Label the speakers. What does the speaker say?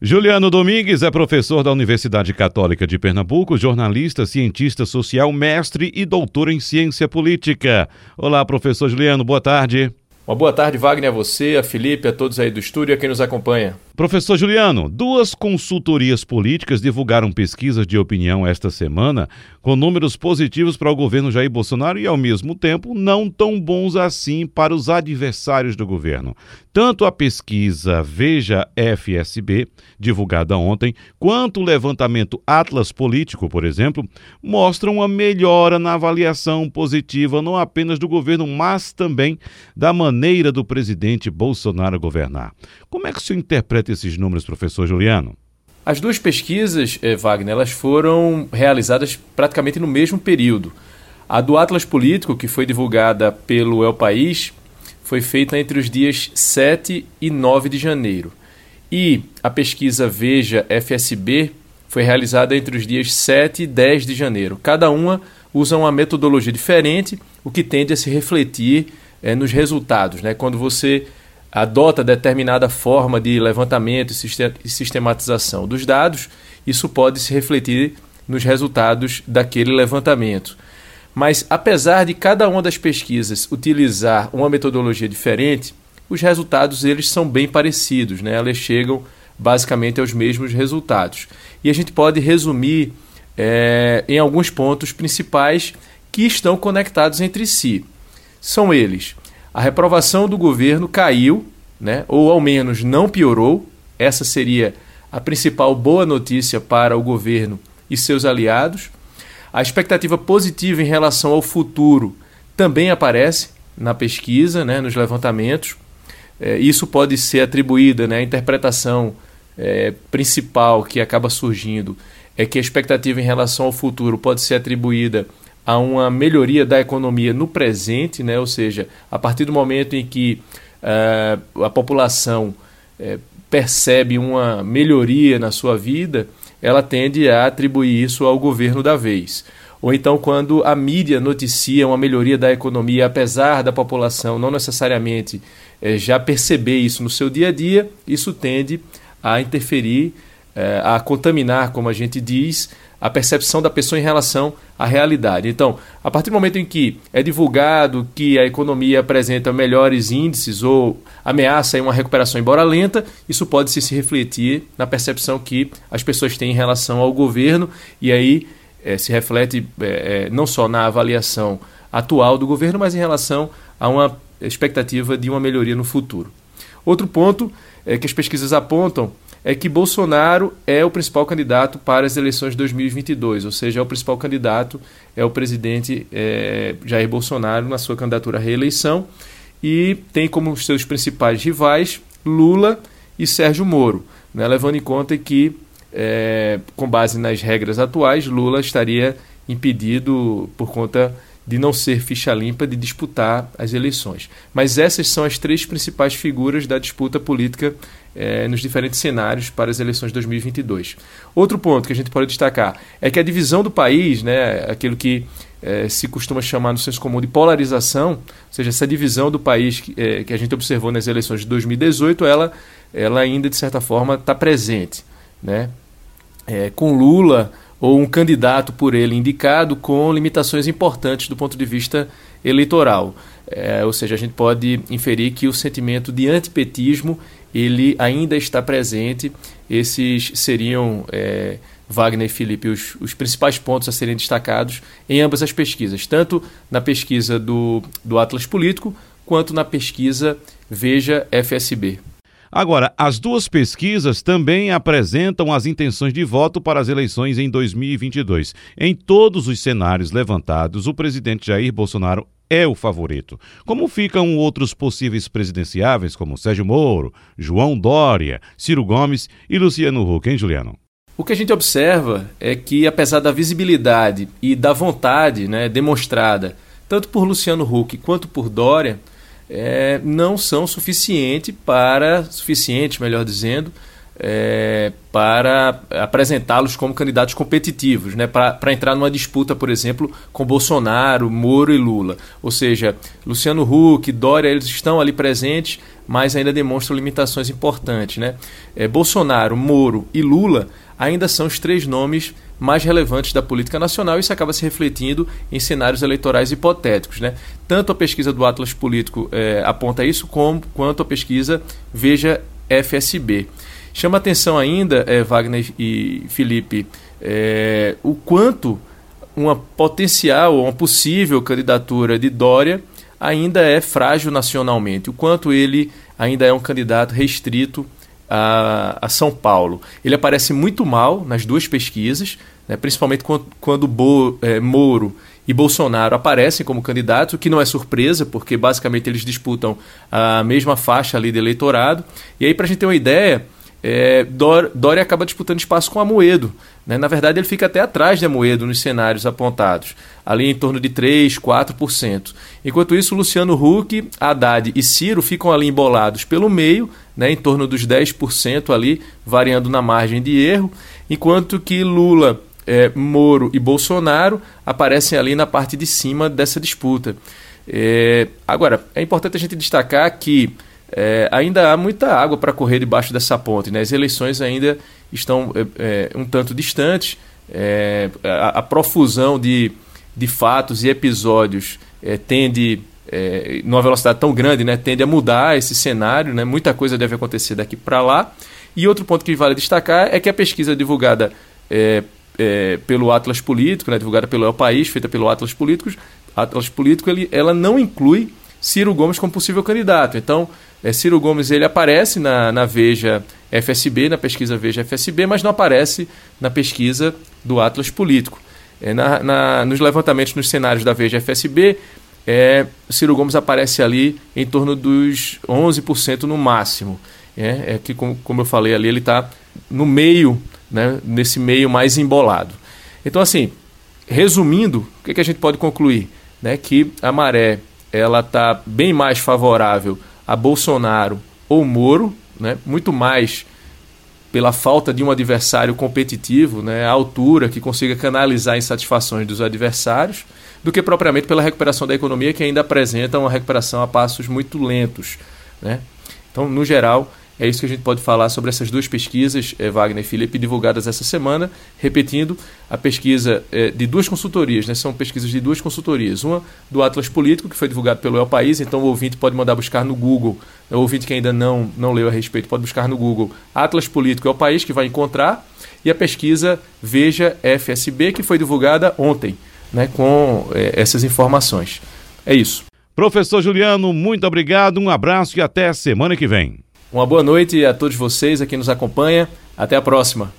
Speaker 1: Juliano Domingues é professor da Universidade Católica de Pernambuco, jornalista, cientista social, mestre e doutor em ciência política. Olá, professor Juliano, boa tarde.
Speaker 2: Uma boa tarde, Wagner, a você, a Felipe, a todos aí do estúdio e a quem nos acompanha.
Speaker 1: Professor Juliano, duas consultorias políticas divulgaram pesquisas de opinião esta semana com números positivos para o governo Jair Bolsonaro e, ao mesmo tempo, não tão bons assim para os adversários do governo. Tanto a pesquisa Veja FSB, divulgada ontem, quanto o levantamento Atlas Político, por exemplo, mostram uma melhora na avaliação positiva não apenas do governo, mas também da maneira do presidente Bolsonaro governar. Como é que se interpreta esses números, professor Juliano?
Speaker 2: As duas pesquisas, eh, Wagner, elas foram realizadas praticamente no mesmo período. A do Atlas Político, que foi divulgada pelo El País, foi feita entre os dias 7 e 9 de janeiro. E a pesquisa Veja FSB foi realizada entre os dias 7 e 10 de janeiro. Cada uma usa uma metodologia diferente, o que tende a se refletir é, nos resultados. Né? Quando você adota determinada forma de levantamento e sistematização dos dados, isso pode se refletir nos resultados daquele levantamento. Mas apesar de cada uma das pesquisas utilizar uma metodologia diferente, os resultados eles são bem parecidos, né? Elas chegam basicamente aos mesmos resultados. E a gente pode resumir é, em alguns pontos principais que estão conectados entre si. São eles: a reprovação do governo caiu, né, ou ao menos não piorou. Essa seria a principal boa notícia para o governo e seus aliados. A expectativa positiva em relação ao futuro também aparece na pesquisa, né, nos levantamentos. É, isso pode ser atribuída, né, a interpretação é, principal que acaba surgindo é que a expectativa em relação ao futuro pode ser atribuída a uma melhoria da economia no presente, né? ou seja, a partir do momento em que uh, a população uh, percebe uma melhoria na sua vida, ela tende a atribuir isso ao governo da vez. Ou então, quando a mídia noticia uma melhoria da economia, apesar da população não necessariamente uh, já perceber isso no seu dia a dia, isso tende a interferir, a contaminar, como a gente diz, a percepção da pessoa em relação à realidade. Então, a partir do momento em que é divulgado que a economia apresenta melhores índices ou ameaça uma recuperação embora lenta, isso pode se refletir na percepção que as pessoas têm em relação ao governo e aí é, se reflete é, não só na avaliação atual do governo, mas em relação a uma expectativa de uma melhoria no futuro. Outro ponto é que as pesquisas apontam é que Bolsonaro é o principal candidato para as eleições de 2022, ou seja, é o principal candidato é o presidente é, Jair Bolsonaro na sua candidatura à reeleição e tem como seus principais rivais Lula e Sérgio Moro, né, levando em conta que, é, com base nas regras atuais, Lula estaria impedido por conta de não ser ficha limpa de disputar as eleições. Mas essas são as três principais figuras da disputa política eh, nos diferentes cenários para as eleições de 2022. Outro ponto que a gente pode destacar é que a divisão do país, né, aquilo que eh, se costuma chamar no senso comum de polarização, ou seja, essa divisão do país que, eh, que a gente observou nas eleições de 2018, ela, ela ainda de certa forma está presente, né? com Lula ou um candidato por ele indicado com limitações importantes do ponto de vista eleitoral. É, ou seja, a gente pode inferir que o sentimento de antipetismo ele ainda está presente. Esses seriam, é, Wagner e Felipe, os, os, principais pontos a serem destacados em ambas as pesquisas, tanto na pesquisa do, do Atlas Político quanto na pesquisa Veja FSB.
Speaker 1: Agora, as duas pesquisas também apresentam as intenções de voto para as eleições em 2022. Em todos os cenários levantados, o presidente Jair Bolsonaro é o favorito. Como ficam outros possíveis presidenciáveis, como Sérgio Moro, João Dória, Ciro Gomes e Luciano Huck, hein, Juliano?
Speaker 2: O que a gente observa é que, apesar da visibilidade e da vontade né, demonstrada, tanto por Luciano Huck quanto por Dória, é, não são suficientes para suficientes, melhor dizendo, é, para apresentá-los como candidatos competitivos, né, para entrar numa disputa, por exemplo, com Bolsonaro, Moro e Lula. Ou seja, Luciano Huck, Dória, eles estão ali presentes, mas ainda demonstram limitações importantes. Né? É, Bolsonaro, Moro e Lula ainda são os três nomes mais relevantes da política nacional e isso acaba se refletindo em cenários eleitorais hipotéticos. Né? Tanto a pesquisa do Atlas Político é, aponta isso, como, quanto a pesquisa Veja FSB. Chama atenção ainda, é, Wagner e Felipe, é, o quanto uma potencial, uma possível candidatura de Dória ainda é frágil nacionalmente, o quanto ele ainda é um candidato restrito a, a São Paulo. Ele aparece muito mal nas duas pesquisas, né, principalmente quando, quando Bo, é, Moro e Bolsonaro aparecem como candidatos, o que não é surpresa, porque basicamente eles disputam a mesma faixa ali de eleitorado. E aí, para a gente ter uma ideia, é, Dória acaba disputando espaço com Amoedo. Né? Na verdade, ele fica até atrás de Amoedo nos cenários apontados, ali em torno de 3%, 4%. Enquanto isso, Luciano Huck, Haddad e Ciro ficam ali embolados pelo meio, né? em torno dos 10% ali, variando na margem de erro, enquanto que Lula, é, Moro e Bolsonaro aparecem ali na parte de cima dessa disputa. É, agora, é importante a gente destacar que é, ainda há muita água para correr debaixo dessa ponte. Né? As eleições ainda estão é, é um tanto distantes. É, a, a, profusão de, de fatos e episódios é, tende, é, numa velocidade tão grande, né, tende a mudar esse cenário. Né? Muita coisa deve acontecer daqui para lá. E outro ponto que vale destacar é que a pesquisa divulgada pelo Atlas Político, né, divulgada pelo El País, feita pelo Atlas Políticos, Atlas Político, ele, ela não inclui Ciro Gomes como possível candidato. Então, é, Ciro Gomes ele aparece na, na Veja FSB, na pesquisa Veja FSB, mas não aparece na pesquisa do Atlas Político. É, na, na, nos levantamentos nos cenários da Veja FSB, é, Ciro Gomes aparece ali em torno dos 11% no máximo. É, é que, como, como eu falei ali, ele está no meio, né, nesse meio mais embolado. Então, assim, resumindo, o que, que a gente pode concluir? Né, que a maré ela está bem mais favorável a Bolsonaro ou Moro, né? muito mais pela falta de um adversário competitivo, né? altura, que consiga canalizar insatisfações dos adversários, do que propriamente pela recuperação da economia, que ainda apresenta uma recuperação a passos muito lentos. Né? Então, no geral, é isso que a gente pode falar sobre essas duas pesquisas, eh, Wagner e Felipe, divulgadas essa semana. Repetindo, a pesquisa eh, de duas consultorias, né? são pesquisas de duas consultorias. Uma do Atlas Político, que foi divulgado pelo El País, então o ouvinte pode mandar buscar no Google. O ouvinte que ainda não, não leu a respeito pode buscar no Google Atlas Político El País, que vai encontrar. E a pesquisa Veja FSB, que foi divulgada ontem, né? com eh, essas informações. É isso.
Speaker 1: Professor Juliano, muito obrigado, um abraço e até semana que vem.
Speaker 2: Uma boa noite a todos vocês, a quem nos acompanha. Até a próxima.